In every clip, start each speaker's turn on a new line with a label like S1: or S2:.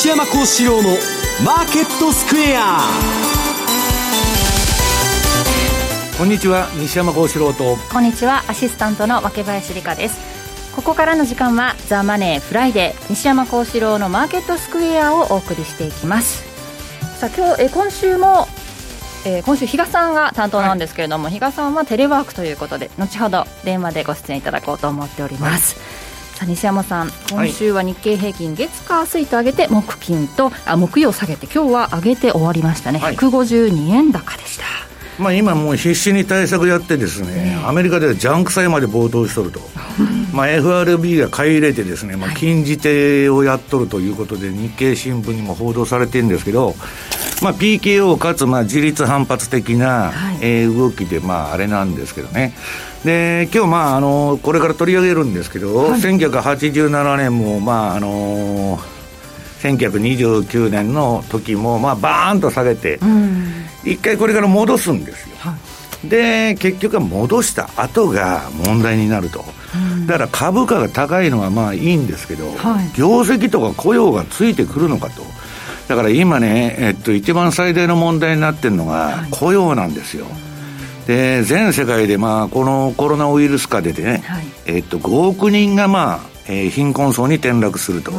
S1: 西山孝四郎のマーケットスクエア。
S2: こんにちは西山孝四郎と。
S3: こんにちはアシスタントの若林理香です。ここからの時間はザ・マネーフライデー西山孝四郎のマーケットスクエアをお送りしていきます。さあ今日え今週もえー、今週比嘉さんが担当なんですけれども、はい、比嘉さんはテレワークということで後ほど電話でご出演いただこうと思っております、はいさあ西山さん、今週は日経平均、月火水と上げて木金とあ木曜下げて今日は上げて終わりましたね、はい、152円高でした。
S2: まあ、今もう必死に対策やってですね、アメリカではジャンク債まで暴騰しとると、まあ FRB が買い入れてですね、まあ、禁じ手をやっとるということで、日経新聞にも報道されてるんですけど、まあ、PKO かつまあ自立反発的な、はい、えー、動きで、まあ、あれなんですけどね。で今日まああのこれから取り上げるんですけど、はい、1987年もまああの1929年の時もまあバーンと下げて、一回これから戻すんですよ、はい、で結局は戻した後が問題になると、だから株価が高いのはまあいいんですけど、はい、業績とか雇用がついてくるのかとだから今ね、えっと、一番最大の問題になってるのが雇用なんですよ、で全世界で、まあ、このコロナウイルス禍でね、はい、えっと、5億人が、まあえー、貧困層に転落するとい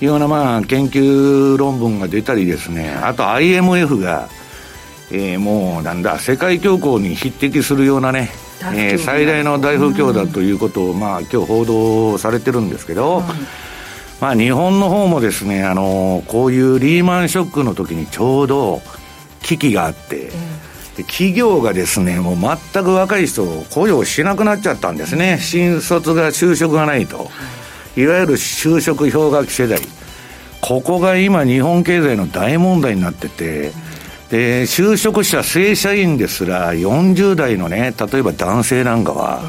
S2: うような、まあ、研究論文が出たりですねあと IMF が、えー、もうなんだ世界恐慌に匹敵するようなねえー、最大の大不況だということを、まあ、今日報道されてるんですけど、まあ、日本の方もですね、あのこういうリーマンショックの時にちょうど危機があって、で企業がですね、もう全く若い人を雇用しなくなっちゃったんですね。新卒が就職がないと。いわゆる就職氷河期世代。ここが今日本経済の大問題になってて、で、就職した正社員ですら40代のね、例えば男性なんかは、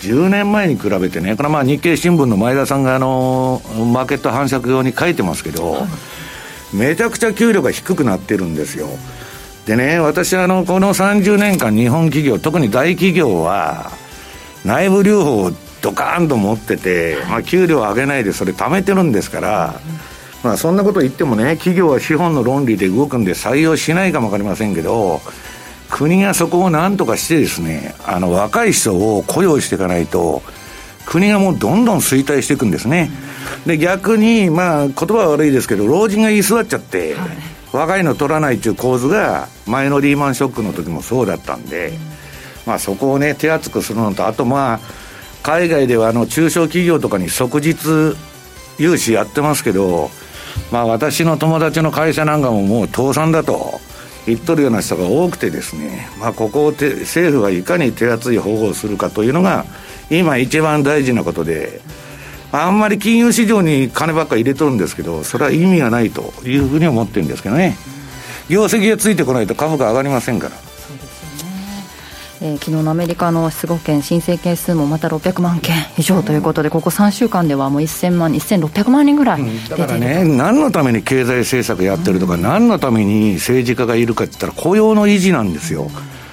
S2: 10年前に比べてね、これはまあ日経新聞の前田さんがあの、マーケット反射用に書いてますけど、めちゃくちゃ給料が低くなってるんですよ。でね、私はあの、この30年間日本企業、特に大企業は、内部留保をドカーンと持ってて、まあ、給料を上げないでそれ貯めてるんですから、まあ、そんなこと言ってもね、企業は資本の論理で動くんで採用しないかもわかりませんけど、国がそこを何とかしてですね、あの、若い人を雇用していかないと、国がもうどんどん衰退していくんですね。で、逆に、まあ、言葉は悪いですけど、老人が居座っちゃって、若いの取らないっていう構図が前のリーマンショックの時もそうだったんで、まあ、そこをね手厚くするのとあとまあ海外ではあの中小企業とかに即日融資やってますけど、まあ、私の友達の会社なんかももう倒産だと言っとるような人が多くてですね、まあ、ここを政府がいかに手厚い保護をするかというのが今一番大事なことで。あんまり金融市場に金ばっか入れとるんですけど、それは意味がないというふうに思ってるんですけどね、業績がついてこないと株価上がりませんから。
S3: えー、昨日のアメリカの失語件申請件数もまた600万件以上ということで、ここ3週間ではもう1000万、1600万人ぐらい、うん、
S2: だからね、何のために経済政策やってるとか、うん、何のために政治家がいるかって言ったら、雇用の維持なんですよ、うん、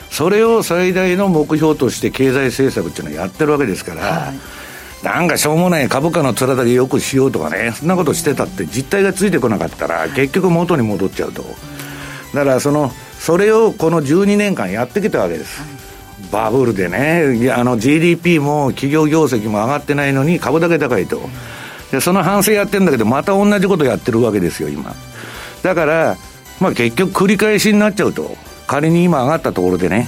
S2: それを最大の目標として経済政策っていうのはやってるわけですから。はいなんかしょうもない株価の面だけよくしようとかね、そんなことしてたって実態がついてこなかったら、結局元に戻っちゃうと。だからその、それをこの12年間やってきたわけです。バブルでね、あの GDP も企業業績も上がってないのに株だけ高いと。で、その反省やってるんだけど、また同じことやってるわけですよ、今。だから、まあ結局繰り返しになっちゃうと。仮に今上がったところでね。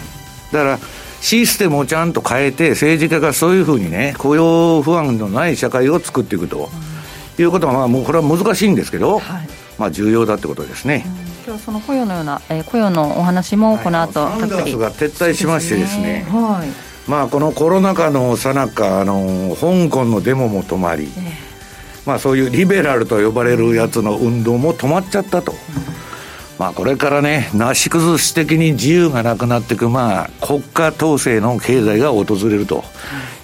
S2: だから、システムをちゃんと変えて、政治家がそういうふうにね、雇用不安のない社会を作っていくと、いうことは、まあ、もうこれは難しいんですけど、はい、まあ、重要だってことですね。
S3: 今日その雇用のような、えー、雇用のお話もこの後、
S2: はい、サンダースが撤退しましてですね、はい、まあ、このコロナ禍のさなか、あの香港のデモも止まり、えー、まあ、そういうリベラルと呼ばれるやつの運動も止まっちゃったと。うんまあ、これからね、なし崩し的に自由がなくなっていく、まあ、国家統制の経済が訪れると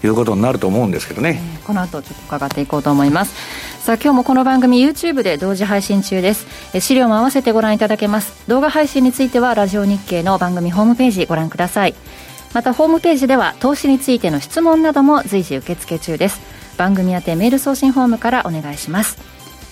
S2: いうことになると思うんですけどね、
S3: この後ちょっと伺っていこうと思います。さあ今日もこの番組 YouTube で同時配信中です。資料も合わせてご覧いただけます。動画配信についてはラジオ日経の番組ホームページご覧ください。またホームページでは投資についての質問なども随時受付中です。番組宛てメール送信フォームからお願いします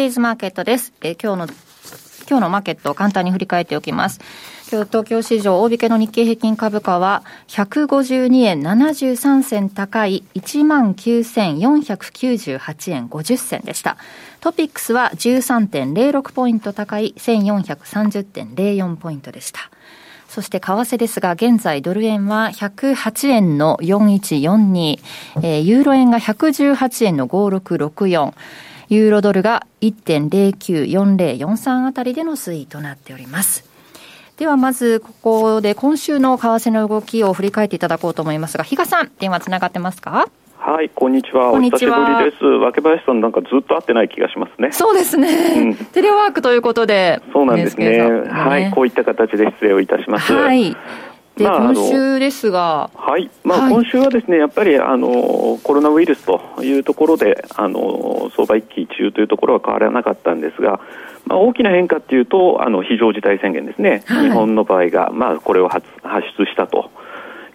S3: デイズマーケットです。えー、今日の今日のマーケットを簡単に振り返っておきます。今日東京市場大引けの日経平均株価は152円73銭高い19,498円50銭でした。トピックスは13.06ポイント高い1430.04ポイントでした。そして為替ですが、現在ドル円は108円の4142、えー、ユーロ円が118円の5664、ユーロドルが1.094043あたりでの推移となっております。ではまずここで今週の為替の動きを振り返っていただこうと思いますが、比嘉さん、電話つながってますか？
S4: はい、こんにちは。お久しぶりです。若林さんなんかずっと会ってない気がしますね。
S3: そうですね。うん、テレワークということで。
S4: そうなんですね。ねはい、こういった形で失礼をいたします。
S3: はい。で、まあ、今週ですが、
S4: はい、まあ、今週はですね、やっぱりあのコロナウイルスというところで、あの相場一喜一憂というところは変わらなかったんですが、まあ、大きな変化っていうと、あの非常事態宣言ですね、はい、日本の場合が、まあ、これを発発出したと。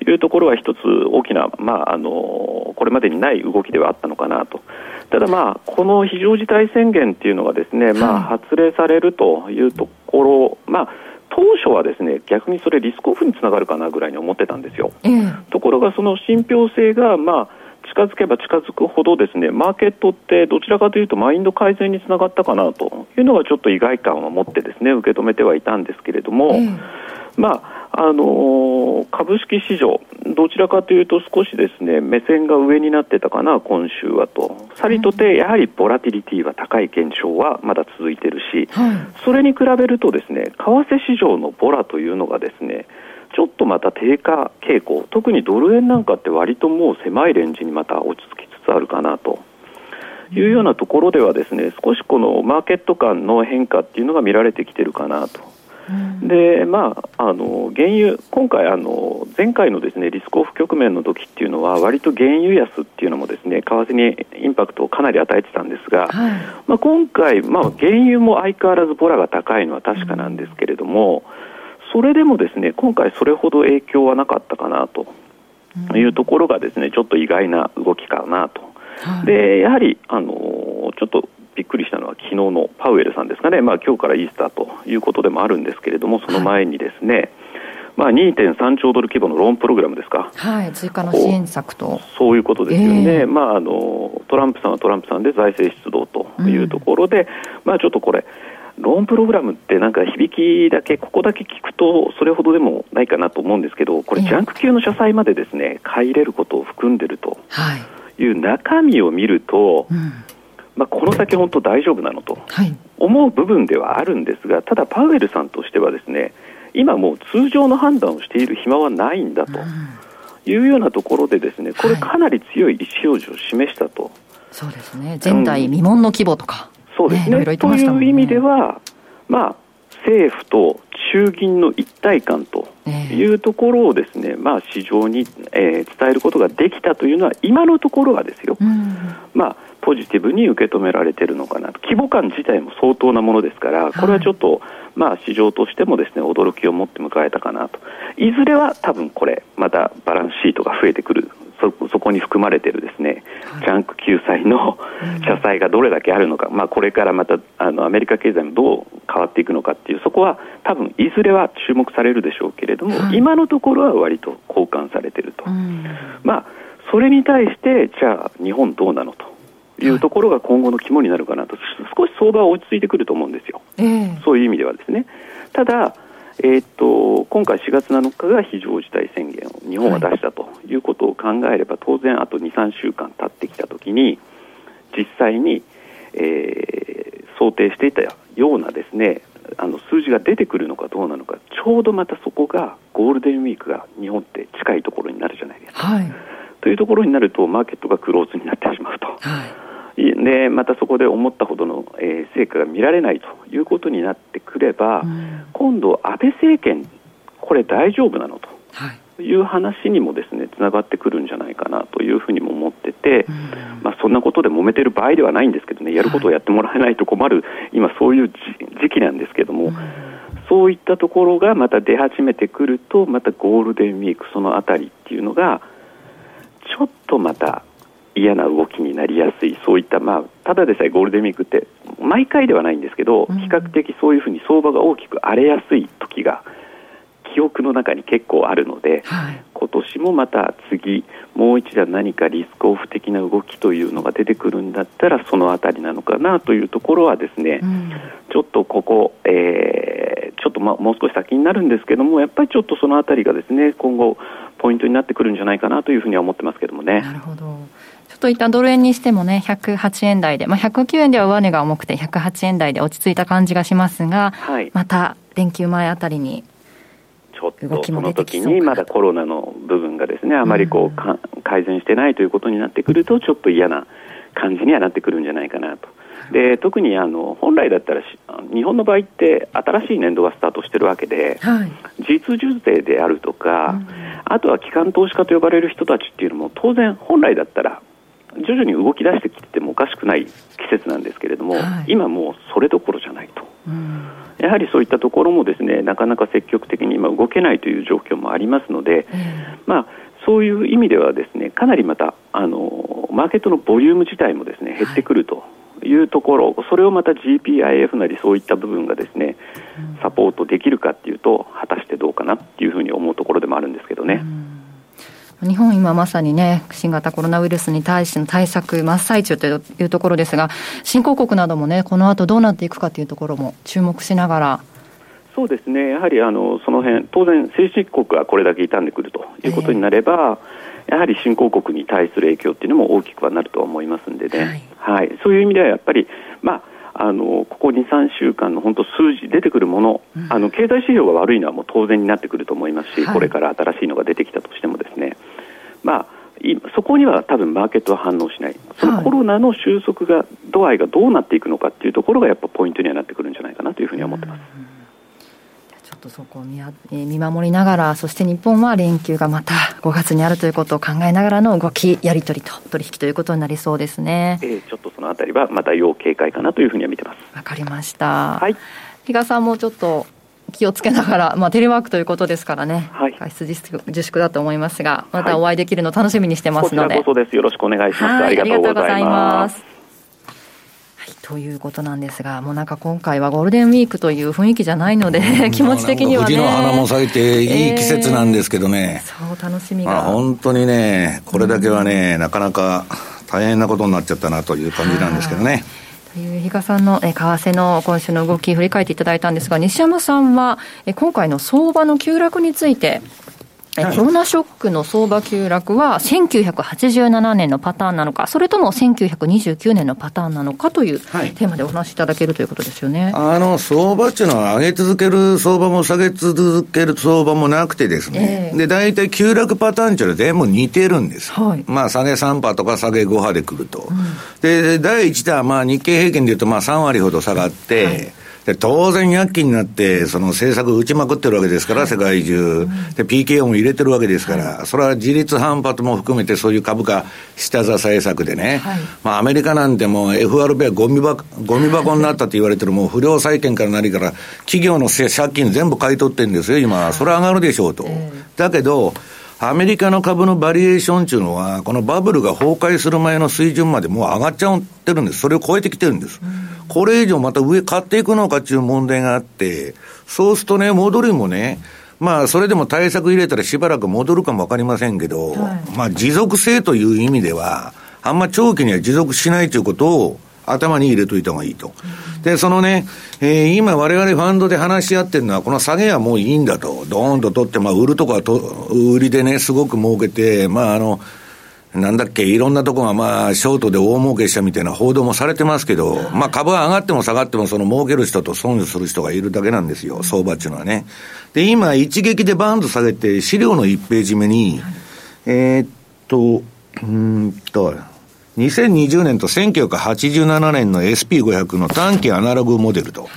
S4: いうところは一つ大きな、まあ、あのこれまでにない動きではあったのかなと。ただ、まあ、この非常事態宣言っていうのがですね、まあ、発令されるというところ、まあ、当初はですね逆にそれリスクオフにつながるかなぐらいに思ってたんですよ、えー、ところがその信憑性がまあ近づけば近づくほどですねマーケットってどちらかというとマインド改善につながったかなというのがちょっと意外感を持ってですね受け止めてはいたんですけれども、えー、まああの株式市場、どちらかというと少しですね目線が上になってたかな、今週はと、さりとてやはりボラティリティは高い現象はまだ続いているし、はい、それに比べるとですね為替市場のボラというのがですねちょっとまた低下傾向、特にドル円なんかって割ともう狭いレンジにまた落ち着きつつあるかなと。いうようなところではですね少しこのマーケット間の変化っていうのが見られてきてるかなとでまあ、あの原油、今回あの、前回のですねリスクオフ局面の時っていうのは、割と原油安っていうのもですね為替にインパクトをかなり与えてたんですが、はい、まあ、今回、まあ、原油も相変わらずボラが高いのは確かなんですけれども、それでもですね今回、それほど影響はなかったかなというところがですねちょっと意外な動きかなと。でやはりあのちょっとびっくりしたのは昨日のパウエルさんですかね、まあ今日からイースターということでもあるんですけれども、その前にですね、はい、まあ、2.3兆ドル規模のローンプログラムですか、
S3: はい、追加の支援策と。
S4: そういうことですよね、えー、まあ、あのトランプさんはトランプさんで財政出動というところで、うん、まあ、ちょっとこれ、ローンプログラムってなんか響きだけ、ここだけ聞くと、それほどでもないかなと思うんですけど、これ、ジャンク級の社債までですね買い入れることを含んでるという中身を見ると、うんまあ、この先、本当大丈夫なのと思う部分ではあるんですが、ただ、パウエルさんとしてはですね今もう通常の判断をしている暇はないんだというようなところでですねこれかなり強い意思表示を示したと。
S3: そうですね。前代未聞の規模とか、
S4: うん、そうですね、ね、という意味では、まあ、政府と中銀の一体感というところをですね、まあ、市場に、えー、伝えることができたというのは今のところはですよ、うん、まあ、ポジティブに受け止められているのかなと。規模感自体も相当なものですからこれはちょっと、はい、まあ、市場としてもですね驚きを持って迎えたかなと。いずれは多分これまたバランスシートが増えてくるそそこに含まれているですね、ジャンク救済の社債がどれだけあるのか、まあ、これからまたあのアメリカ経済もどう変わっていくのかっていうそこは多分いずれは注目されるでしょうけれども、はい、今のところは割と交換されていると、まあ、それに対してじゃあ日本どうなのというところが今後の肝になるかなと、少し相場は落ち着いてくると思うんですよ、えー、そういう意味ではですね。ただえーと、今回4月7日が非常事態宣言を日本は出したということを考えれば、はい、当然あと2、3週間経ってきたときに実際に、えー、想定していたようなですねあの数字が出てくるのかどうなのかちょうどまたそこがゴールデンウィークが日本って近いところになるじゃないですか。はい、というところになるとマーケットがクローズになってしまうと。はいでまたそこで思ったほどの、えー、成果が見られないということになってくれば、うん、今度、安倍政権、これ大丈夫なのと。はい。いう話にもですねつながってくるんじゃないかなというふうにも思ってて、うん、まあ、そんなことで揉めてる場合ではないんですけどねやることをやってもらえないと困る、はい、今、そういう時期なんですけども、うん、そういったところがまた出始めてくるとまたゴールデンウィークそのあたりっていうのがちょっとまた嫌な動きになりやすい、そういった、まあ、ただでさえゴールデンウィークって、毎回ではないんですけど、比較的そういうふうに相場が大きく荒れやすい時が、記憶の中に結構あるので、はい、今年もまた次、もう一段何かリスクオフ的な動きというのが出てくるんだったら、そのあたりなのかなというところはですね、うん、ちょっとここ、えー、ちょっとまもう少し先になるんですけども、やっぱりちょっとそのあたりがですね、今後、ポイントになってくるんじゃないかなというふうには思ってますけどもね。
S3: なるほど。ちょっと一旦ドル円にしてもね、108円台で、まあ、109円では上値が重くて、108円台で落ち着いた感じがしますが、はい、また連休前あたりに
S4: ちょっとその時にまだコロナの部分がですねあまりこう、うん、改善してないということになってくるとちょっと嫌な感じにはなってくるんじゃないかなと。で特にあの本来だったら日本の場合って新しい年度がスタートしてるわけで、はい、実需税であるとか、うん、あとは機関投資家と呼ばれる人たちっていうのも当然本来だったら徐々に動き出してきてもおかしくない季節なんですけれども、はい、今もうそれどころじゃないと、うん、やはりそういったところもですねなかなか積極的に今動けないという状況もありますので、うん、まあ、そういう意味ではですねかなりまたあのマーケットのボリューム自体もですね減ってくると。いうところ、それをまた GPIF なりそういった部分がですねサポートできるかっていうと、果たしてどうかなっていうふうに思うところでもあるんですけどね。うん
S3: 日本、今まさにね、新型コロナウイルスに対しての対策真っ最中というところですが、新興国などもね、この後どうなっていくかというところも注目しながら。
S4: そうですね、やはりあのその辺当然、先進国がこれだけ傷んでくるということになれば、えー、やはり新興国に対する影響っていうのも大きくはなると思いますんでね、はい、はい、そういう意味ではやっぱり、まあ、あのここ2、3週間の本当、数字出てくるもの、うん、あの経済指標が悪いのはもう当然になってくると思いますし、はい、これから新しいのが出てきたとしてもですね、まあ、そこには多分マーケットは反応しない、そのコロナの収束が、度合いがどうなっていくのかっていうところが、やっぱポイントにはなってくるんじゃないかなというふうに思ってます。
S3: ちょっとそこを見,、え見守りながら、そして日本は連休がまた5月にあるということを考えながらの動き、やり取りと、取引ということになりそうですね、
S4: えー、ちょっとそのあたりは、また要警戒かなというふうには見てます
S3: わかりました。はい比嘉さんもちょっと気をつけながら、まあ、テレワークということですからね、はい、外出自粛だと思いますが、またお会いできるの楽しみにしてますので、
S4: はい、こちらこそです。よろしくお願いします。はい、ありがとうございます。
S3: はい、ということなんですが、もうなんか今回はゴールデンウィークという雰囲気じゃないので、気持ち的にはね。
S2: 藤の花も咲いていい季節なんですけどね。
S3: えー、そう、楽しみが。ま
S2: あ、本当にね、これだけはね、うん、なかなか大変なことになっちゃったなという感じなんですけどね。
S3: いう比嘉さんの為替の今週の動き、振り返っていただいたんですが、西山さんは今回の相場の急落について、コロナショックの相場急落は1987年のパターンなのか、それとも1929年のパターンなのかというテーマでお話しいただけるということですよね、
S2: はい、あの相場っていうのは、上げ続ける相場も下げ続ける相場もなくてですね、えー、で大体急落パターンっていうのは全部似てるんです、はい、まあ、下げ3波とか下げ5波でくると、うん、で第1弾はまあ日経平均でいうとまあ3割ほど下がって、はいで当然、躍起になって、その政策打ちまくってるわけですから、はい、世界中、で、PKO も入れてるわけですから、はい、それは自立反発も含めて、そういう株価下支え策でね、はい、まあ、アメリカなんてもう FRB はゴミ箱ゴミ箱になったと言われてる、もう不良債権から何から、企業の借金全部買い取ってるんですよ、今、それは上がるでしょうと。だけど、アメリカの株のバリエーションっていうのは、このバブルが崩壊する前の水準までもう上がっちゃってるんです。それを超えてきてるんです。これ以上また上買っていくのかっていう問題があって、そうするとね、戻りもね、まあ、それでも対策入れたらしばらく戻るかもわかりませんけど、はい、まあ、持続性という意味では、あんま長期には持続しないということを頭に入れといた方がいいと。で、そのね、えー、今我々ファンドで話し合ってるのは、この下げはもういいんだと。ドーンと取って、まあ、売るとこはと、売りでね、すごく儲けて、まあ、あの、なんだっけ、いろんなとこがまあ、ショートで大儲けしたみたいな報道もされてますけど、まあ株は上がっても下がっても、その儲ける人と損する人がいるだけなんですよ、相場っていうのはね。で、今、一撃でバーンと下げて、資料の1ページ目に、えー、っと、うんと、2020年と1987年の SP500 の短期アナログモデルと。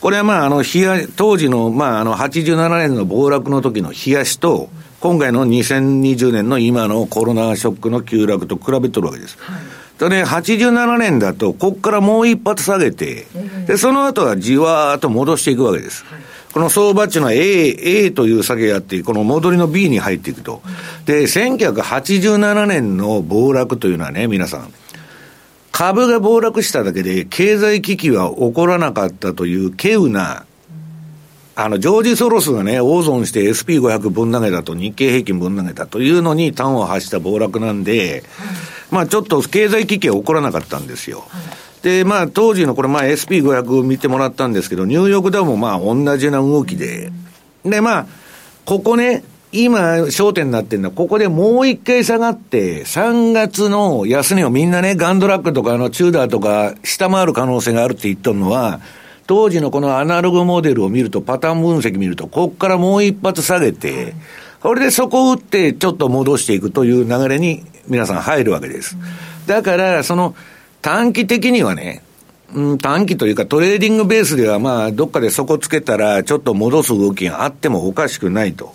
S2: これはまあ、あの、冷、当時の、まあ、あの、87年の暴落の時の冷やしと、今回の2020年の今のコロナショックの急落と比べてるわけです。はいとね、87年だと、ここからもう一発下げて、で、その後はじわーっと戻していくわけです。はい、この相場っていうのは A、A という下げやって、この戻りの B に入っていくと。で、1987年の暴落というのはね、皆さん、株が暴落しただけで経済危機は起こらなかったという稀有な、あの、ジョージ・ソロスがね、大損して SP500 分投げたと日経平均分投げたというのに端を発した暴落なんで、まあちょっと経済危機は起こらなかったんですよ。で、まあ当時のこれまあ SP500 見てもらったんですけど、ニューヨークダウもまあ同じような動きで、でまあ、ここね、今、焦点になってるのは、ここでもう一回下がって、3月の安値をみんなね、ガンドラックとかあのチューダーとか下回る可能性があるって言っとるのは、当時のこのアナログモデルを見ると、パターン分析見ると、ここからもう一発下げて、これでそこを打って、ちょっと戻していくという流れに皆さん入るわけです。だから、その短期的にはね、うん、短期というかトレーディングベースではまあ、どっかで底つけたら、ちょっと戻す動きがあってもおかしくないと。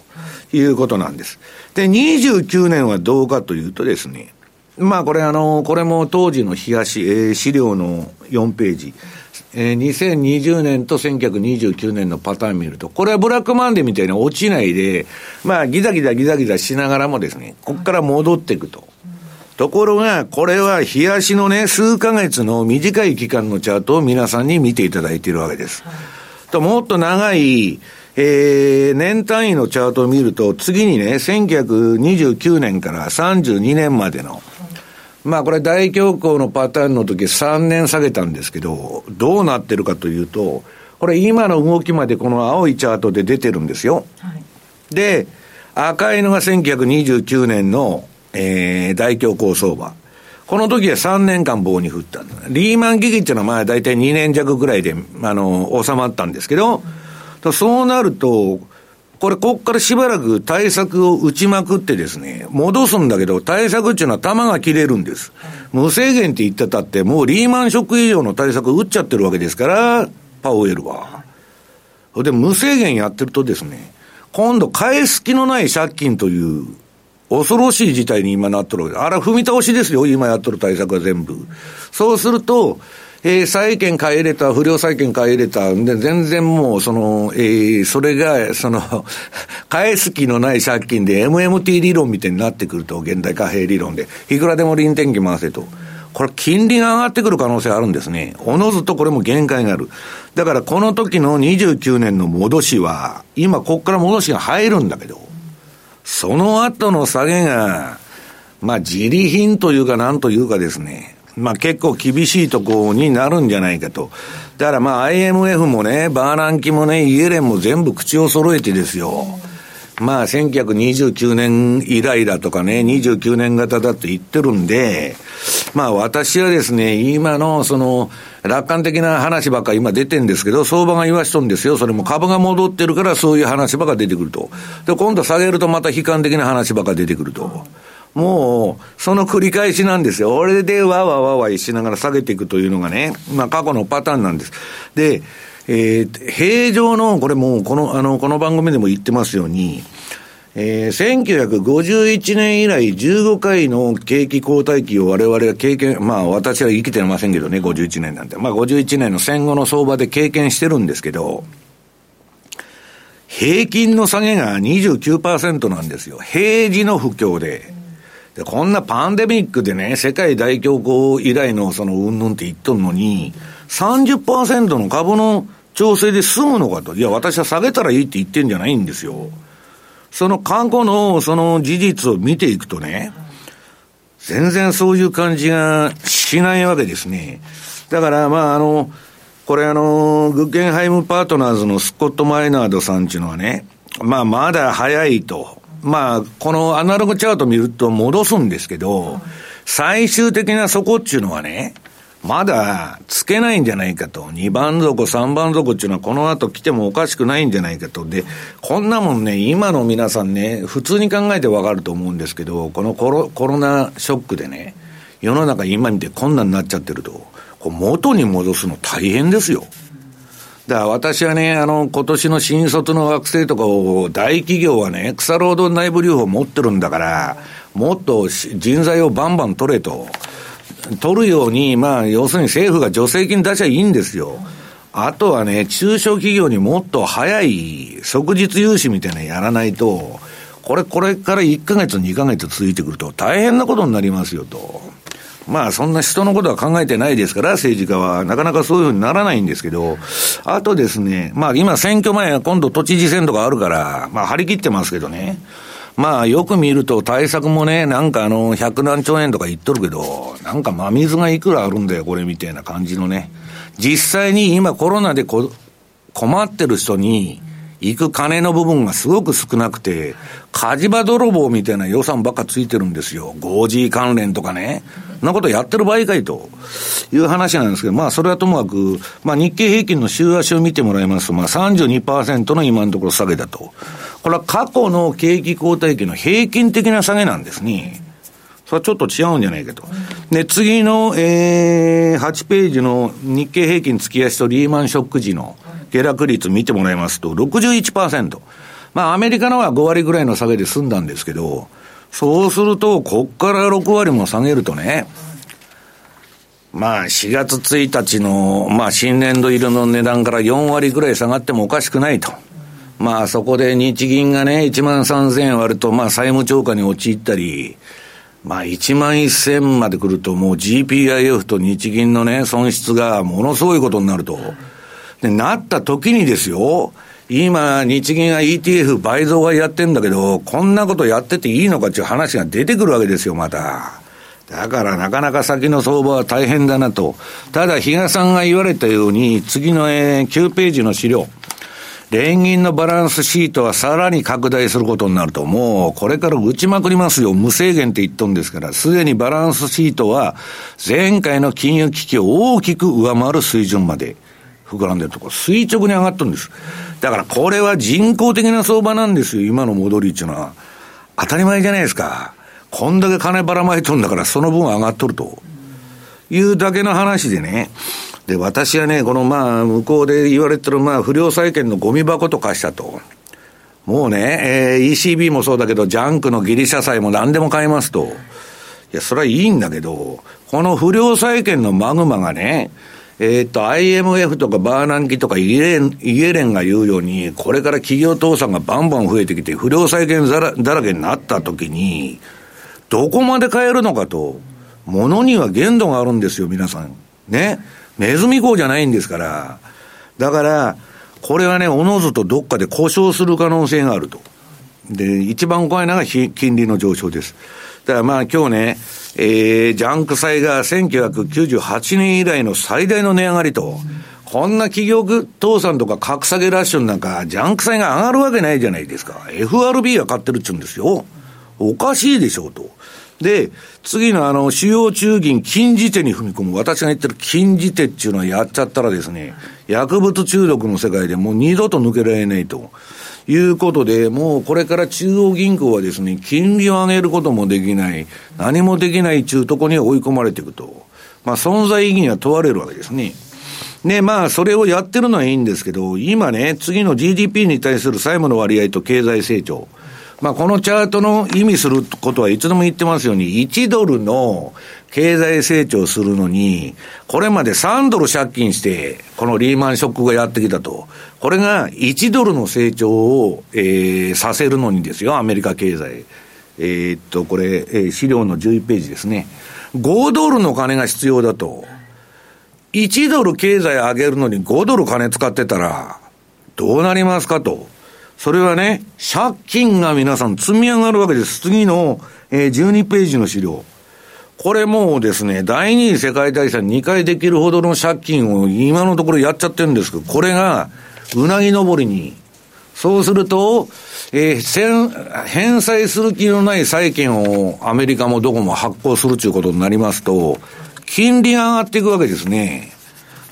S2: いうことなんです。で、29年はどうかというとですね、まあこれあの、これも当時の冷やし、えー、資料の4ページ。えー、2020年と1929年のパターン見ると、これはブラックマンデーみたいに落ちないで、まあギザギザギザギザしながらもですね、ここから戻っていくと。ところが、これは冷やしのね、数ヶ月の短い期間のチャートを皆さんに見ていただいているわけです。と、もっと長い、えー、年単位のチャートを見ると、次にね、1929年から32年までの、まあこれ大恐慌のパターンの時3年下げたんですけど、どうなってるかというと、これ今の動きまでこの青いチャートで出てるんですよ。はい、で、赤いのが1929年の、えー、大恐慌相場。この時は3年間棒に振ったリーマン危機っていうのはまあ大体2年弱ぐらいで、あの、収まったんですけど、そうなると、これ、こっからしばらく対策を打ちまくってですね、戻すんだけど、対策っていうのは弾が切れるんです。無制限って言ってたって、もうリーマンショック以上の対策打っちゃってるわけですから、パウエルは。で、無制限やってるとですね、今度返す気のない借金という、恐ろしい事態に今なっとるわけ。あれ踏み倒しですよ、今やっとる対策は全部。そうすると、えー、債券買い入れた、不良債券買い入れた、で、全然もう、その、えー、それが、その、返す気のない借金で MMT 理論みたいになってくると、現代貨幣理論で、いくらでも臨転機回せと。これ、金利が上がってくる可能性あるんですね。おのずとこれも限界がある。だから、この時の29年の戻しは、今、こっから戻しが入るんだけど、その後の下げが、まあ、自利品というか、なんというかですね、まあ結構厳しいとこになるんじゃないかと。だからまあ IMF もね、バーランキもね、イエレンも全部口を揃えてですよ。まあ1929年以来だとかね、29年型だと言ってるんで、まあ私はですね、今のその、楽観的な話ばっか今出てるんですけど、相場が言わしとるんですよ。それも株が戻ってるからそういう話ばっか出てくると。で、今度下げるとまた悲観的な話ばっか出てくると。もう、その繰り返しなんですよ。俺でわわわわいしながら下げていくというのがね、まあ過去のパターンなんです。で、えー、平常の、これもうこの、あの、この番組でも言ってますように、えー、1951年以来15回の景気後退期を我々が経験、まあ私は生きてませんけどね、51年なんて。まあ51年の戦後の相場で経験してるんですけど、平均の下げが29%なんですよ。平時の不況で。で、こんなパンデミックでね、世界大恐慌以来のそのうんぬんって言っとんのに、30%の株の調整で済むのかと。いや、私は下げたらいいって言ってんじゃないんですよ。その過去のその事実を見ていくとね、全然そういう感じがしないわけですね。だから、まあ、あの、これあの、グッゲンハイムパートナーズのスコット・マイナードさんっていうのはね、まあ、まだ早いと。まあ、このアナログチャート見ると戻すんですけど、最終的な底っていうのはね、まだつけないんじゃないかと。2番底、3番底っていうのはこの後来てもおかしくないんじゃないかと。で、こんなもんね、今の皆さんね、普通に考えてわかると思うんですけど、このコロコロナショックでね、世の中今見てこんなになっちゃってると、こう元に戻すの大変ですよ。だから私はね、あの、今年の新卒の学生とかを、大企業はね、草労働内部留保持ってるんだから、もっと人材をバンバン取れと。取るように、まあ、要するに政府が助成金出しゃいいんですよ。あとはね、中小企業にもっと早い即日融資みたいなのやらないと、これ、これから1ヶ月、2ヶ月続いてくると大変なことになりますよと。まあ、そんな人のことは考えてないですから、政治家は。なかなかそういうふうにならないんですけど、あとですね、まあ、今選挙前今度都知事選とかあるから、まあ、張り切ってますけどね。まあ、よく見ると対策もね、なんかあの、百何兆円とか言っとるけど、なんか真水がいくらあるんだよ、これみたいな感じのね。実際に今コロナでこ困ってる人に、行く金の部分がすごく少なくて、火事場泥棒みたいな予算ばっかついてるんですよ。5G 関連とかね。なことやってる場合かいという話なんですけど、まあそれはともかく、まあ日経平均の週足を見てもらいますと、まあ32%の今のところ下げだと。これは過去の景気後退期の平均的な下げなんですね。それはちょっと違うんじゃないかと。で、次の、えー、8ページの日経平均月足とリーマンショック時の下落率見てもらいますと、61%。まあ、アメリカのは5割ぐらいの下げで済んだんですけど、そうすると、こっから6割も下げるとね、まあ、4月1日の、まあ、新年度入りの値段から4割ぐらい下がってもおかしくないと。まあ、そこで日銀がね、1万3000円割ると、まあ、債務超過に陥ったり、まあ、1万1000まで来ると、もう GPIF と日銀のね、損失がものすごいことになると。で、なった時にですよ、今、日銀が ETF 倍増がやってんだけど、こんなことやってていいのかっていう話が出てくるわけですよ、また。だからなかなか先の相場は大変だなと。ただ、比嘉さんが言われたように、次の、9ページの資料。連銀のバランスシートはさらに拡大することになると、もうこれから打ちまくりますよ。無制限って言っとんですから、すでにバランスシートは前回の金融危機を大きく上回る水準まで膨らんでるところ、垂直に上がっとるんです。だからこれは人工的な相場なんですよ、今の戻りっていうのは。当たり前じゃないですか。こんだけ金ばらまいとんだから、その分上がっとると。いうだけの話でね。で、私はね、このまあ、向こうで言われてるまあ、不良債権のゴミ箱と化したと。もうね、えー、ECB もそうだけど、ジャンクのギリシャ債も何でも買いますと。いや、それはいいんだけど、この不良債権のマグマがね、えっ、と、IMF とかバーナンキとかイエレン、イエレンが言うように、これから企業倒産がバンバン増えてきて、不良債権だらだらけになった時に、どこまで買えるのかと。ものには限度があるんですよ、皆さん。ね。ネズミ講じゃないんですから。だから、これはね、おのずとどっかで故障する可能性があると。で、一番怖いのが金利の上昇です。だからまあ今日ね、えー、ジャンク債が1998年以来の最大の値上がりと、こんな企業倒産とか格下げラッシュなんか、ジャンク債が上がるわけないじゃないですか。FRB が買ってるっちゅうんですよ。おかしいでしょうと。で、次のあの、主要中銀禁じ手に踏み込む、私が言ってる禁じ手っていうのはやっちゃったらですね、薬物中毒の世界でもう二度と抜けられないと。いうことで、もうこれから中央銀行はですね、金利を上げることもできない、何もできない中とこに追い込まれていくと。まあ、存在意義には問われるわけですね。で、まあ、それをやってるのはいいんですけど、今ね、次の GDP に対する債務の割合と経済成長。まあ、このチャートの意味することはいつでも言ってますように、1ドルの経済成長するのに、これまで3ドル借金して、このリーマンショックがやってきたと。これが1ドルの成長を、えー、させるのにですよ、アメリカ経済。えー、っと、これ、えー、資料の11ページですね。5ドルの金が必要だと。1ドル経済上げるのに5ドル金使ってたら、どうなりますかと。それはね、借金が皆さん積み上がるわけです。次の、えー、12ページの資料。これもうですね、第二次世界大戦2回できるほどの借金を今のところやっちゃってるんですけど、これが、うなぎ登りに。そうすると、えー、返済する気のない債券をアメリカもどこも発行するということになりますと、金利が上がっていくわけですね。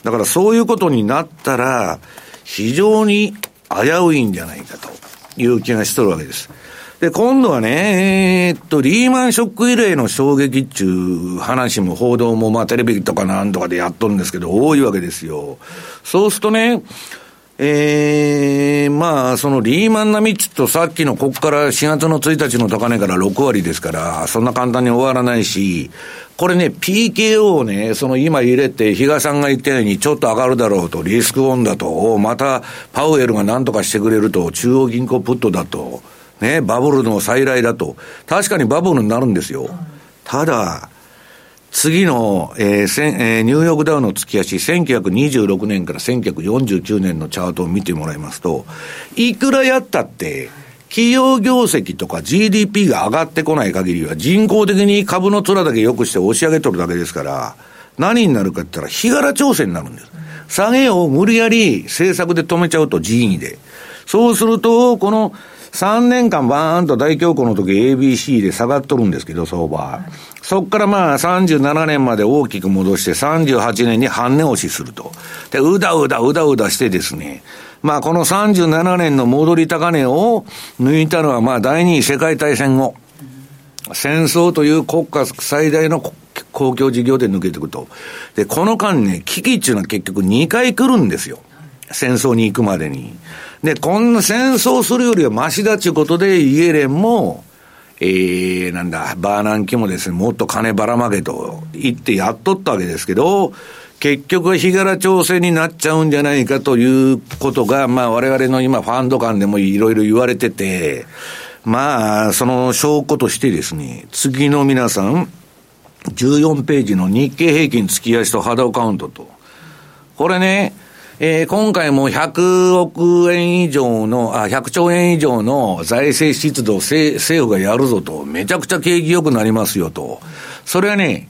S2: だからそういうことになったら、非常に危ういんじゃないかという気がしとるわけです。で、今度はね、えー、っと、リーマンショック以来の衝撃っちゅう話も報道もまあテレビとかなんとかでやっとるんですけど、多いわけですよ。そうするとね、ええー、まあ、そのリーマン並みっつとさっきのここから4月の1日の高値から6割ですから、そんな簡単に終わらないし、これね、PKO をね、その今入れて、比嘉さんが言ったようにちょっと上がるだろうと、リスクオンだと、またパウエルが何とかしてくれると、中央銀行プットだと、ね、バブルの再来だと。確かにバブルになるんですよ。ただ、次の、えーせんえー、ニューヨークダウの月足、1926年から1949年のチャートを見てもらいますと、いくらやったって、企業業績とか GDP が上がってこない限りは、人工的に株の面だけ良くして押し上げとるだけですから、何になるかって言ったら、日柄調整になるんです。下げを無理やり政策で止めちゃうと人為で。そうすると、この3年間バーンと大恐慌の時 ABC で下がっとるんですけど、相場。そこからまあ37年まで大きく戻して38年に半値押しすると。で、うだうだうだうだしてですね、まあこの37年の戻り高値を抜いたのはまあ第二次世界大戦後。戦争という国家最大の公共事業で抜けていくと。で、この間ね、危機っていうのは結局2回来るんですよ。戦争に行くまでに。で、こんな戦争するよりはマシだっていうことで、イエレンも、えー、なんだ、バーナンキもですね、もっと金ばらまけと言ってやっとったわけですけど、結局は日柄調整になっちゃうんじゃないかということが、まあ我々の今ファンド間でもいろいろ言われてて、まあ、その証拠としてですね、次の皆さん、14ページの日経平均月足と肌カウントと。これね、えー、今回も100億円以上の、あ、100兆円以上の財政出動政府がやるぞと、めちゃくちゃ景気良くなりますよと。それはね、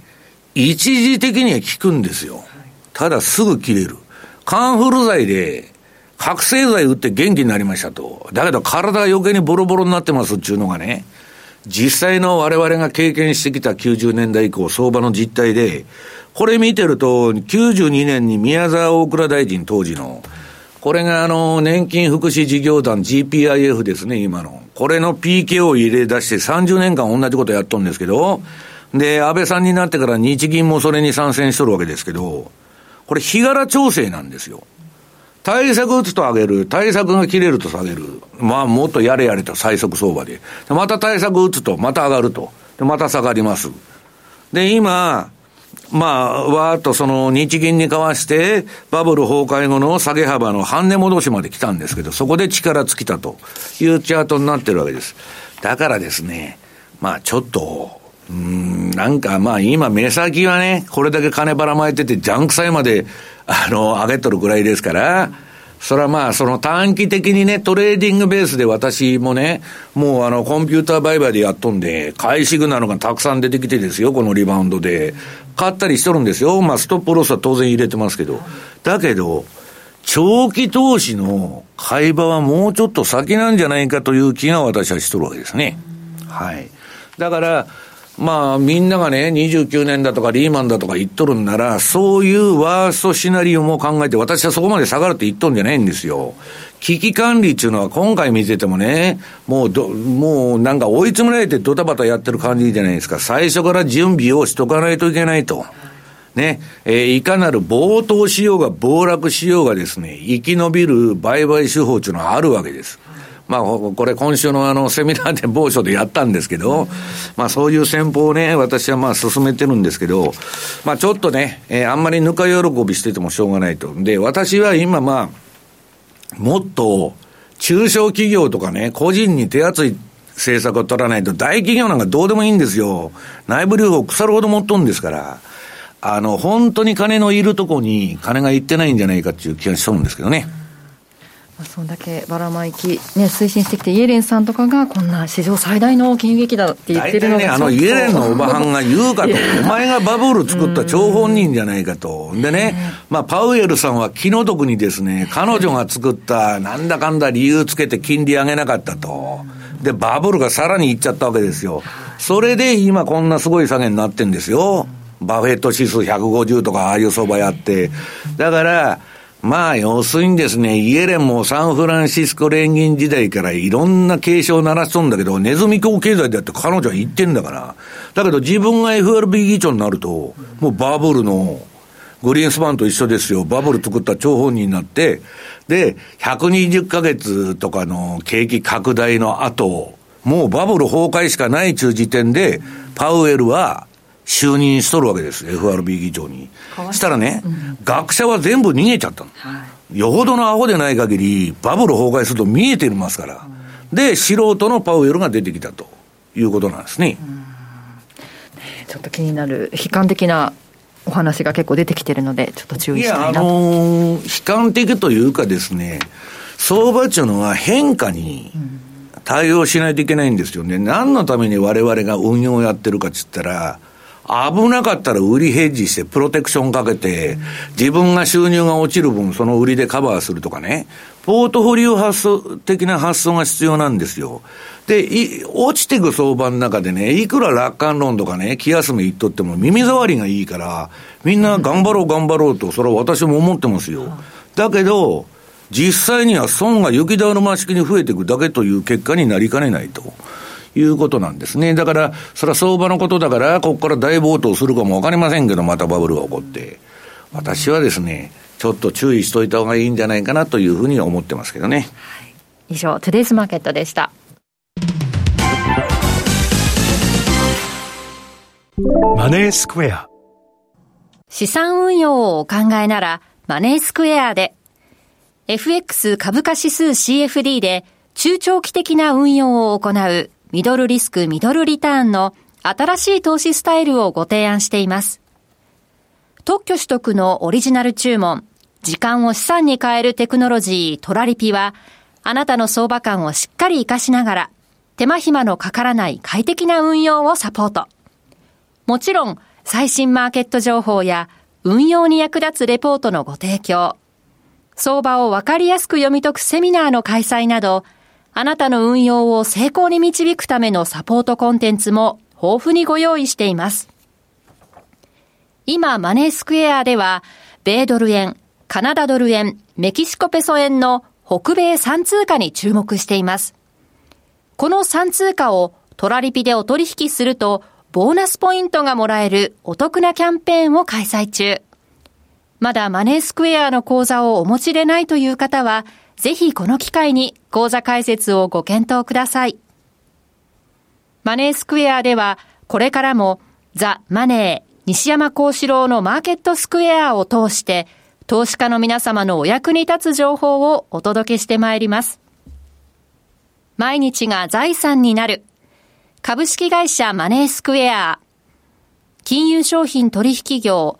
S2: 一時的には効くんですよ。ただすぐ切れる。カンフル剤で、覚醒剤打って元気になりましたと。だけど体が余計にボロボロになってますっていうのがね、実際の我々が経験してきた90年代以降、相場の実態で、これ見てると、92年に宮沢大蔵大臣当時の、これがあの、年金福祉事業団 GPIF ですね、今の。これの PK を入れ出して30年間同じことやっとんですけど、で、安倍さんになってから日銀もそれに参戦しとるわけですけど、これ日柄調整なんですよ。対策打つと上げる、対策が切れると下げる。まあ、もっとやれやれと最速相場で。でまた対策打つと、また上がると。で、また下がります。で、今、まあ、わーっとその日銀に交わして、バブル崩壊後の下げ幅の半値戻しまで来たんですけど、そこで力尽きたというチャートになってるわけです。だからですね、まあちょっと、うん、なんかまあ今目先はね、これだけ金ばらまいてて、ジャンク債まで、あの、上げとるぐらいですから、それはまあ、その短期的にね、トレーディングベースで私もね、もうあの、コンピューター売買でやっとんで、買いシグナルがたくさん出てきてですよ、このリバウンドで。買ったりしとるんですよ。まあ、ストップロスは当然入れてますけど。だけど、長期投資の買い場はもうちょっと先なんじゃないかという気が私はしとるわけですね。はい。だから、まあ、みんながね、29年だとかリーマンだとか言っとるんなら、そういうワーストシナリオも考えて、私はそこまで下がるって言っとるんじゃないんですよ。危機管理っていうのは今回見ててもね、もうど、もうなんか追い詰められてドタバタやってる感じじゃないですか。最初から準備をしとかないといけないと。ね、えー、いかなる暴騰しようが暴落しようがですね、生き延びる売買手法っていうのはあるわけです。まあ、これ今週のあの、セミナーで某所でやったんですけど、まあ、そういう戦法をね、私はまあ、進めてるんですけど、まあ、ちょっとね、えー、あんまりぬか喜びしててもしょうがないと。で、私は今まあ、もっと、中小企業とかね、個人に手厚い政策を取らないと、大企業なんかどうでもいいんですよ。内部留保腐るほど持っとんですから。あの、本当に金のいるとこに金がいってないんじゃないかっていう気がしとるんですけどね。
S3: そんだけばらまいき、ね、推進してきて、イエレンさんとかが、こんな史上最大の金融劇だって言ってるのが、ね、
S2: あのイエレンのおばはんが言うかと、お前がバブル作った張本人じゃないかと、でね、まあ、パウエルさんは気の毒にですね、彼女が作ったなんだかんだ理由つけて金利上げなかったと、で、バブルがさらにいっちゃったわけですよ。それで今、こんなすごい下げになってんですよ。バフェット指数150とか、ああいう相場やって。だから、まあ、要するにですね、イエレンもサンフランシスコ連銀時代からいろんな警鐘を鳴らしとんだけど、ネズミ講経済だって彼女は言ってんだから。だけど自分が FRB 議長になると、もうバブルの、グリーンスパンと一緒ですよ。バブル作った張本人になって、で、120ヶ月とかの景気拡大の後、もうバブル崩壊しかない中時点で、パウエルは就任しとるわけです、FRB 議長に。したらね、うん、学者は全部逃げちゃったの。はい、よほどのアホでない限り、バブル崩壊すると見えてますから。うん、で、素人のパウエルが出てきたということなんですね。
S3: ちょっと気になる、悲観的なお話が結構出てきてるので、ちょっと注意したいな
S2: いや、あのー、悲観的というかですね、相場っていうのは変化に対応しないといけないんですよね。何のために我々が運用をやってるかっつったら、危なかったら売りヘッジしてプロテクションかけて、自分が収入が落ちる分その売りでカバーするとかね、ポートフォリオ発想的な発想が必要なんですよ。で、落ちていく相場の中でね、いくら楽観論とかね、気休め言っとっても耳障りがいいから、みんな頑張ろう頑張ろうと、それは私も思ってますよ。だけど、実際には損が雪だるま式に増えていくだけという結果になりかねないと。いうことなんですね。だから、それは相場のことだから、ここから大暴騰するかもわかりませんけど、またバブルが起こって。私はですね、ちょっと注意しといた方がいいんじゃないかなというふうに思ってますけどね。
S3: はい、以上、トゥデイズマーケットでした。
S1: マネースクエア
S3: 資産運用をお考えなら、マネースクエアで、FX 株価指数 CFD で中長期的な運用を行うミドルリスクミドルリターンの新しい投資スタイルをご提案しています。特許取得のオリジナル注文、時間を資産に変えるテクノロジートラリピは、あなたの相場感をしっかり活かしながら、手間暇のかからない快適な運用をサポート。もちろん、最新マーケット情報や運用に役立つレポートのご提供、相場をわかりやすく読み解くセミナーの開催など、あなたの運用を成功に導くためのサポートコンテンツも豊富にご用意しています。今、マネースクエアでは、米ドル円、カナダドル円、メキシコペソ円の北米3通貨に注目しています。この3通貨をトラリピでお取引すると、ボーナスポイントがもらえるお得なキャンペーンを開催中。まだマネースクエアの口座をお持ちでないという方は、ぜひこの機会に講座開設をご検討ください。マネースクエアでは、これからもザ・マネー西山幸四郎のマーケットスクエアを通して、投資家の皆様のお役に立つ情報をお届けしてまいります。毎日が財産になる。株式会社マネースクエア。金融商品取引業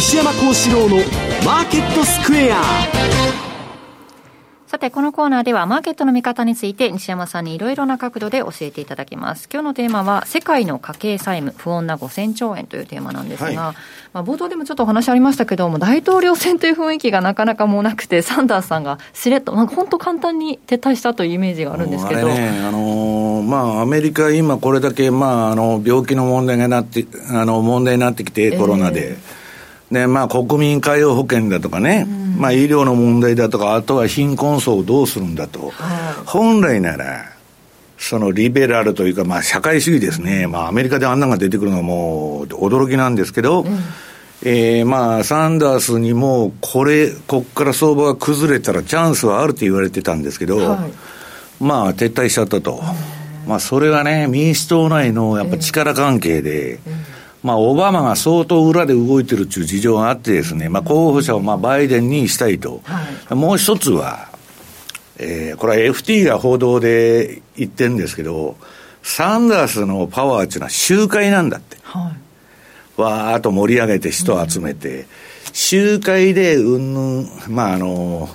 S5: 西山幸四郎のマーケットスクエア
S3: さて、このコーナーではマーケットの見方について西山さんにいろいろな角度で教えていただきます。今日のテーマは、世界の家計債務、不穏な5000兆円というテーマなんですが、はい、まあ、冒頭でもちょっとお話ありましたけども、大統領選という雰囲気がなかなかもうなくて、サンダースさんがしれっと、まあ、本当簡単に撤退したというイメージがあるんですけど。
S2: あね、あのー、まあ、アメリカ今これだけ、まあ、あの、病気の問題がなって、あの、問題になってきて、コロナで。えーで、まあ、国民海洋保険だとかね、うん、まあ、医療の問題だとか、あとは貧困層をどうするんだと。はい、本来なら、そのリベラルというか、まあ、社会主義ですね。まあ、アメリカであんなのが出てくるのはもう、驚きなんですけど、うん、えー、まあ、サンダースにも、これ、こっから相場が崩れたらチャンスはあると言われてたんですけど、はい、まあ、撤退しちゃったと。まあ、それはね、民主党内のやっぱ力関係で、まあ、オバマが相当裏で動いてるっていう事情があってですね、まあ、候補者をまあバイデンにしたいと。はい、もう一つは、えー、これは FT が報道で言ってるんですけど、サンダースのパワーっていうのは集会なんだって。はい、わーっと盛り上げて人を集めて、うん、集会でうんぬん、まああの、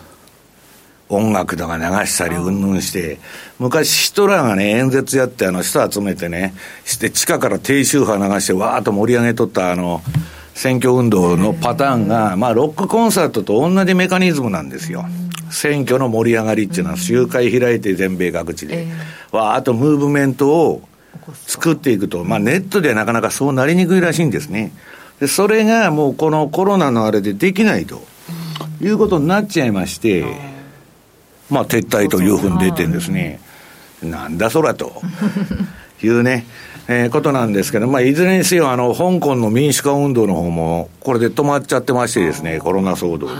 S2: 音楽とか流したりうんぬんして、昔ヒトラーがね、演説やってあの人集めてね、して地下から低周波流してわーっと盛り上げとったあの、選挙運動のパターンが、まあロックコンサートと同じメカニズムなんですよ。選挙の盛り上がりっていうのは集会開いて全米各地で、わーっとムーブメントを作っていくと、まあネットではなかなかそうなりにくいらしいんですね。で、それがもうこのコロナのあれでできないということになっちゃいまして、まあ、撤退というふうに出てるんですね。なんだそらというね、えー、ことなんですけど、まあ、いずれにせよ、あの、香港の民主化運動の方も、これで止まっちゃってましてですね、コロナ騒動で。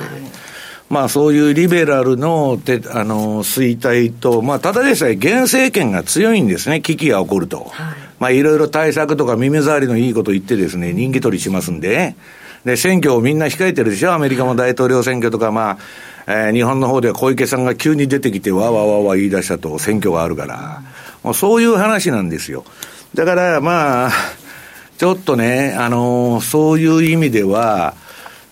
S2: まあ、そういうリベラルの、てあの、衰退と、まあ、ただでさえ現政権が強いんですね、危機が起こると。はい、まあ、いろいろ対策とか耳障りのいいこと言ってですね、人気取りしますんで、で、選挙をみんな控えてるでしょ、アメリカも大統領選挙とか、まあ、えー、日本の方では小池さんが急に出てきて、わわわわ言い出したと、選挙があるから、もうそういう話なんですよ。だから、まあ、ちょっとね、あのー、そういう意味では、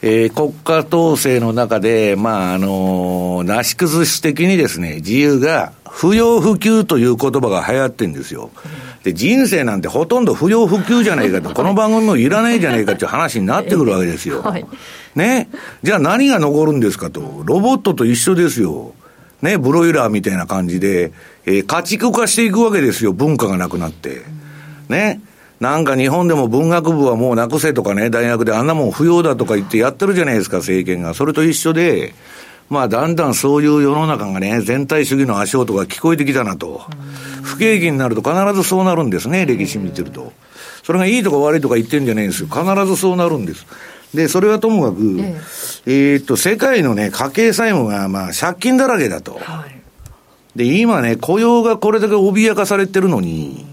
S2: えー、国家統制の中で、まあ、あのー、なし崩し的にですね、自由が不要不急という言葉が流行ってるんですよ。で、人生なんてほとんど不要不急じゃないかと、この番組もいらないじゃないかっていう話になってくるわけですよ。はい、ね。じゃあ何が残るんですかと。ロボットと一緒ですよ。ね、ブロイラーみたいな感じで、えー、家畜化していくわけですよ、文化がなくなって。ね。なんか日本でも文学部はもうなくせとかね、大学であんなもん不要だとか言ってやってるじゃないですか、政権が。それと一緒で、まあ、だんだんそういう世の中がね、全体主義の足音が聞こえてきたなと。不景気になると必ずそうなるんですね、歴史見てると。それがいいとか悪いとか言ってるんじゃないんですよ。必ずそうなるんです。で、それはともかく、えっと、世界のね、家計債務が、まあ、借金だらけだと。で、今ね、雇用がこれだけ脅かされてるのに、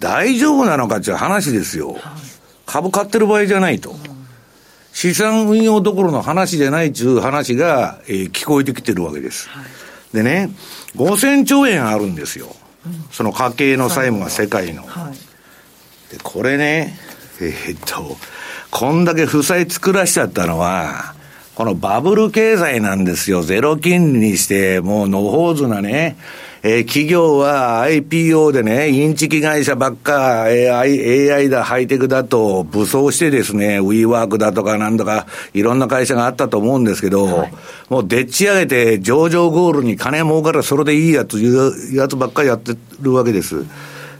S2: 大丈夫なのかっていう話ですよ。株買ってる場合じゃないと。資産運用どころの話じゃないっていう話が、えー、聞こえてきてるわけです。はい、でね、5000兆円あるんですよ。うん、その家計の債務が世界の。はい、で、これね、えー、っと、こんだけ負債作らしちゃったのは、このバブル経済なんですよ。ゼロ金利にして、もうのほうずなね、えー、企業は IPO でね、インチキ会社ばっか、AI, AI だ、ハイテクだと武装してですね、ウィーワークだとかなんとか、いろんな会社があったと思うんですけど、はい、もうでっち上げて上場ゴールに金儲かるそれでいいやついうやつばっかりやってるわけです。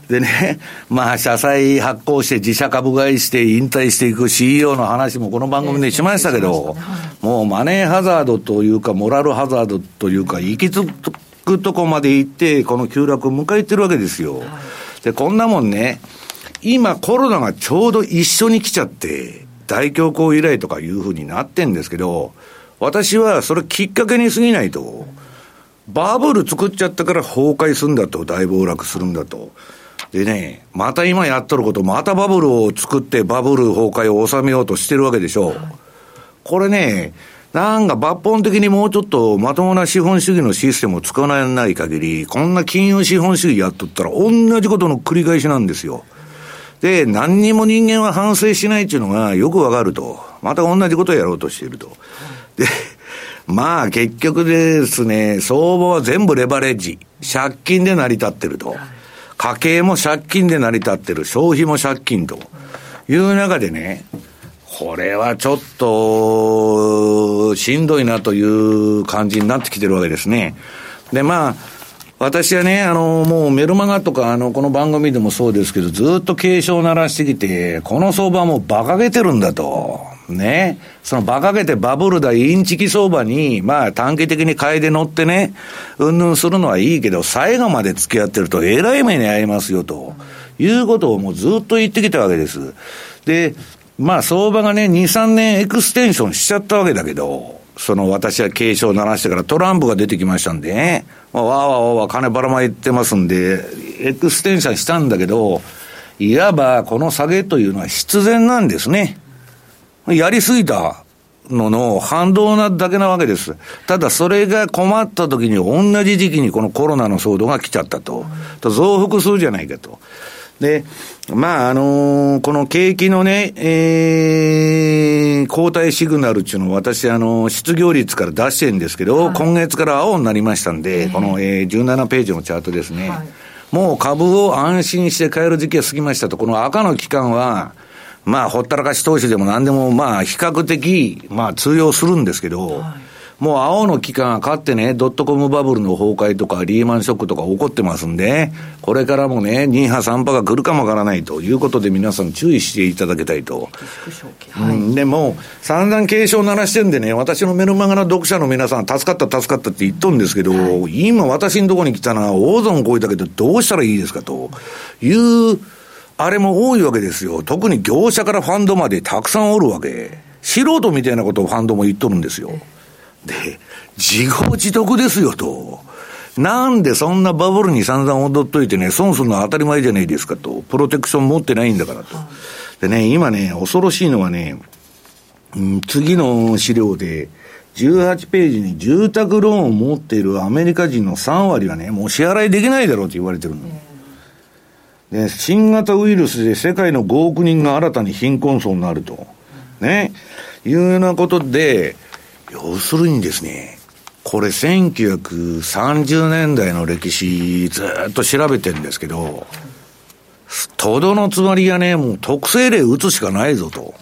S2: でね、まあ、社債発行して自社株買いして引退していく CEO の話もこの番組でしましたけど、もうマネーハザードというか、モラルハザードというか、行き着くとこまで行って、この急落を迎えてるわけですよ。で、こんなもんね、今コロナがちょうど一緒に来ちゃって、大恐慌以来とかいうふうになってんですけど、私はそれきっかけに過ぎないと、バブル作っちゃったから崩壊するんだと、大暴落するんだと。でね、また今やっとること、またバブルを作ってバブル崩壊を収めようとしてるわけでしょ。これね、なんか抜本的にもうちょっとまともな資本主義のシステムを使わない限り、こんな金融資本主義やっとったら同じことの繰り返しなんですよ。で、何にも人間は反省しないっていうのがよくわかると。また同じことをやろうとしていると。で、まあ結局ですね、相場は全部レバレッジ。借金で成り立ってると。家計も借金で成り立ってる。消費も借金と。いう中でね、これはちょっと、しんどいなという感じになってきてるわけですね。で、まあ、私はね、あの、もうメルマガとか、あの、この番組でもそうですけど、ずっと警鐘を鳴らしてきて、この相場はもう馬鹿げてるんだと。ね。その馬鹿げてバブルだ、インチキ相場に、まあ短期的に買いで乗ってね、うんぬんするのはいいけど、最後まで付き合ってると、えらい目に遭いますよ、ということをもうずっと言ってきたわけです。で、まあ相場がね、2、3年エクステンションしちゃったわけだけど、その私は警鐘を鳴らしてからトランプが出てきましたんでね、まあ、わーわーわーわー金ばらまいてますんで、エクステンションしたんだけど、いわばこの下げというのは必然なんですね。やりすぎたのの反動なだけなわけです。ただそれが困った時に同じ時期にこのコロナの騒動が来ちゃったと。と増幅するじゃないかと。で、まあ、あのー、この景気のね、えー、交代シグナルっていうのを私、あのー、失業率から出してるんですけど、はい、今月から青になりましたんで、この、えー、17ページのチャートですね。はい、もう株を安心して買える時期が過ぎましたと、この赤の期間は、まあ、ほったらかし投資でも何でも、まあ、比較的、まあ、通用するんですけど、はいもう青の期間がかってね、ドットコムバブルの崩壊とかリーマンショックとか起こってますんで、これからもね、2波3波が来るかもわからないということで皆さん注意していただきたいと。はい、うん、でも、散々警鐘を鳴らしてんでね、私のメルマガの読者の皆さん、助かった助かったって言っとるんですけど、はい、今私のところに来たのは、大損超えたけどどうしたらいいですかという、あれも多いわけですよ。特に業者からファンドまでたくさんおるわけ。素人みたいなことをファンドも言っとるんですよ。で、自業自得ですよと。なんでそんなバブルに散々踊っといてね、損するのは当たり前じゃないですかと。プロテクション持ってないんだからと。でね、今ね、恐ろしいのはね、うん、次の資料で、18ページに住宅ローンを持っているアメリカ人の3割はね、もう支払いできないだろうと言われてるの。で、新型ウイルスで世界の5億人が新たに貧困層になると。ね。いうようなことで、要するにですね、これ1930年代の歴史ずっと調べてるんですけど、とどのつまりがね、もう特性例打つしかないぞと。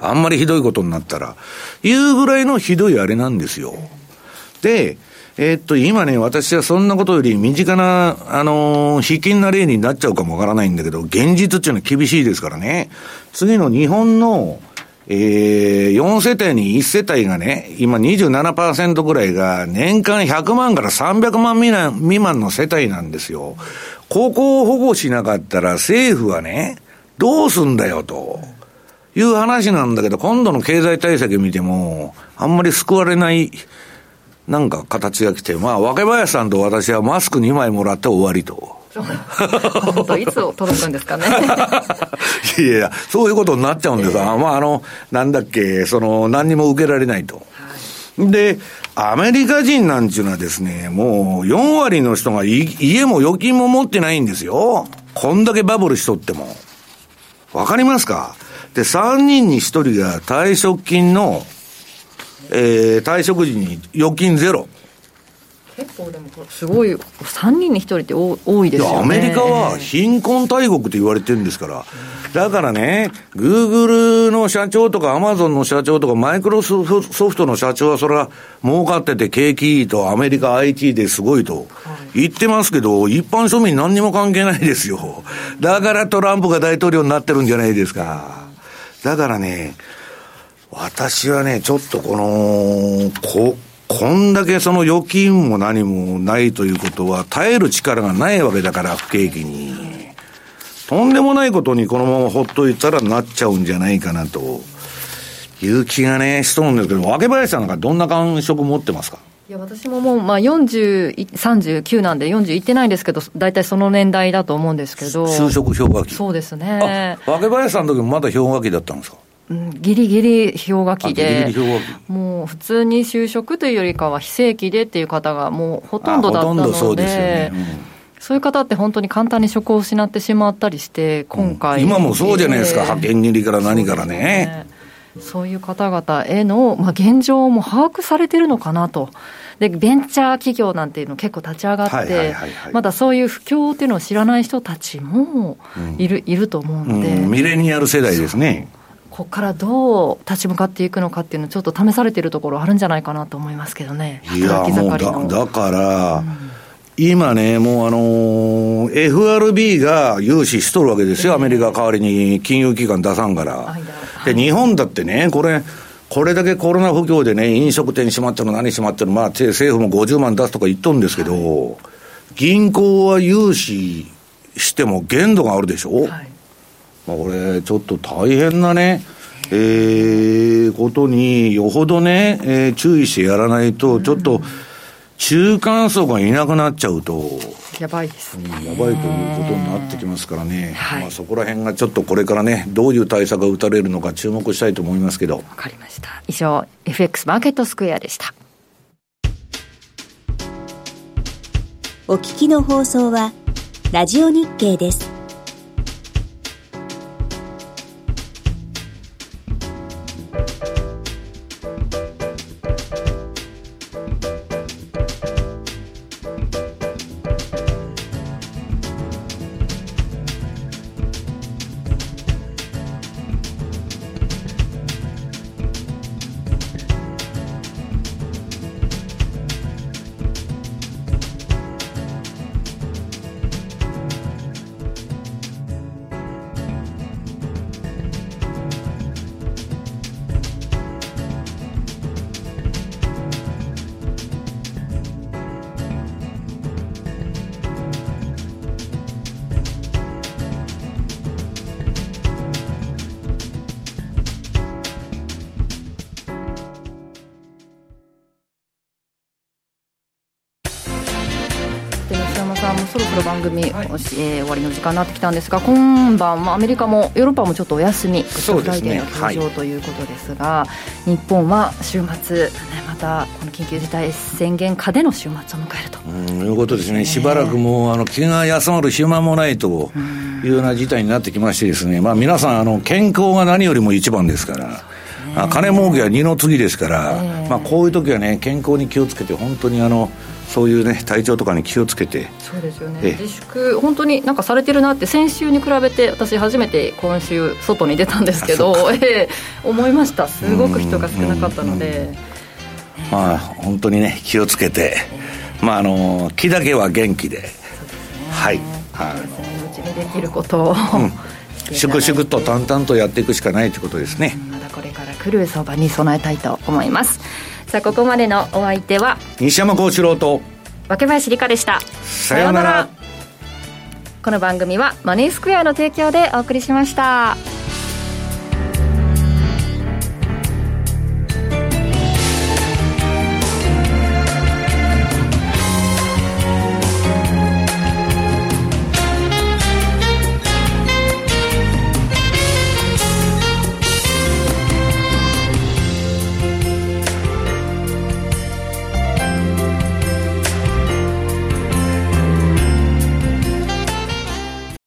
S2: あんまりひどいことになったら。いうぐらいのひどいあれなんですよ。で、えー、っと、今ね、私はそんなことより身近な、あのー、卑近な例になっちゃうかもわからないんだけど、現実っていうのは厳しいですからね。次の日本の、えー、4世帯に1世帯がね、今27%ぐらいが年間100万から300万未満の世帯なんですよ。ここを保護しなかったら政府はね、どうすんだよと。いう話なんだけど、今度の経済対策見ても、あんまり救われない、なんか形が来て、まあ、若林さんと私はマスク2枚もらって終わりと。
S3: 本当いつ届くんですかね。
S2: いやいや、そういうことになっちゃうんですが、まあ、あの、なんだっけ、その、何にも受けられないと。はい、で、アメリカ人なんちゅうのはですね、もう4割の人が家も預金も持ってないんですよ。こんだけバブルしとっても。わかりますか？で、3人に1人が退職金の、えー、退職時に預金ゼロ。
S3: 結構でもすごい3人に1人って多いですよね
S2: アメリカは貧困大国と言われてるんですから、だからね、グーグルの社長とかアマゾンの社長とかマイクロソフトの社長はそれは儲かってて景気いいとアメリカ IT ですごいと言ってますけど、一般庶民何にも関係ないですよ。だからトランプが大統領になってるんじゃないですか。だからね、私はね、ちょっとこの、こ、こんだけその預金も何もないということは、耐える力がないわけだから、不景気に。とんでもないことにこのままほっといたらなっちゃうんじゃないかなという気がね、しとるんですけど、若林さんなんかどんな感触持ってますか？
S3: いや私ももう、まあ40、39なんで、40いってないんですけど、大体その年代だと思うんですけど、
S2: 就職氷河期
S3: そうですね。
S2: 若林さんの時もまだ氷河期だったんですか？
S3: うん、ギリギリ氷河期。で、もう普通に就職というよりかは、非正規でっていう方がもうほとんどだったので、そういう方って本当に簡単に職を失ってしまったりして今回、
S2: 今もそうじゃないですか、派遣切りから何からね。
S3: そういう方々への、まあ、現状も把握されてるのかなと。で、ベンチャー企業なんていうの結構立ち上がって、まだそういう不況っていうのを知らない人たちもいるうん、いると思うので、う
S2: ん、ミレニアル世代ですね。
S3: ここからどう立ち向かっていくのかっていうのちょっと試されてるところあるんじゃないかなと思いますけどね。
S2: いや、もうだだから、うん。今ね、もうあのー、FRB が融資しとるわけですよ、アメリカ代わりに金融機関出さんから。で、日本だってね、これ、これだけコロナ不況でね、飲食店閉まってるの、何閉まってるの、まあ、政府も50万出すとか言っとるんですけど、銀行は融資しても限度があるでしょ、はい、まあ、これ、ちょっと大変なね、えー、ことに、よほどね、えー、注意してやらないと、ちょっと、うん中間層がいなくなっちゃうと、
S3: やばいですね、
S2: やばいということになってきますからね、はい、まあ、そこら辺がちょっとこれからね、どういう対策が打たれるのか注目したいと思いますけど。わ
S3: かりました。以上、FX マーケットスクエアでした。
S6: お聞きの放送は、ラジオ日経です。
S3: はい、えー、終わりの時間になってきたんですが今晩アメリカもヨーロッパもちょっとお休みグッドフライデーの登場、ということですが日本は週末、ね、またこの緊急事態宣言下での週末を迎えると。
S2: いうことですね、しばらくもうあの気が休まる暇もないというような事態になってきましてですね、まあ、皆さんあの健康が何よりも一番ですから。金儲けは二の次ですから、えー、まあ、こういう時はね、健康に気をつけて、本当にあのそういうね体調とかに気をつけて。
S3: そうですよね。自粛本当になんかされてるなって先週に比べて私初めて今週外に出たんですけど、えー、思いました。すごく人が少なかったので、
S2: まあ本当にね気をつけて、まああの気だけは元気で、ね、はい。
S3: はい、うちにできることを、うん、
S2: 粛々と淡々とやっていくしかないということですね、
S3: まだこれから来る相場に備えたいと思いますさあここまでのお相手は
S2: 西山幸四郎と
S3: 若林理香でした。
S2: さようなら。
S3: この番組はマネースクエアの提供でお送りしました。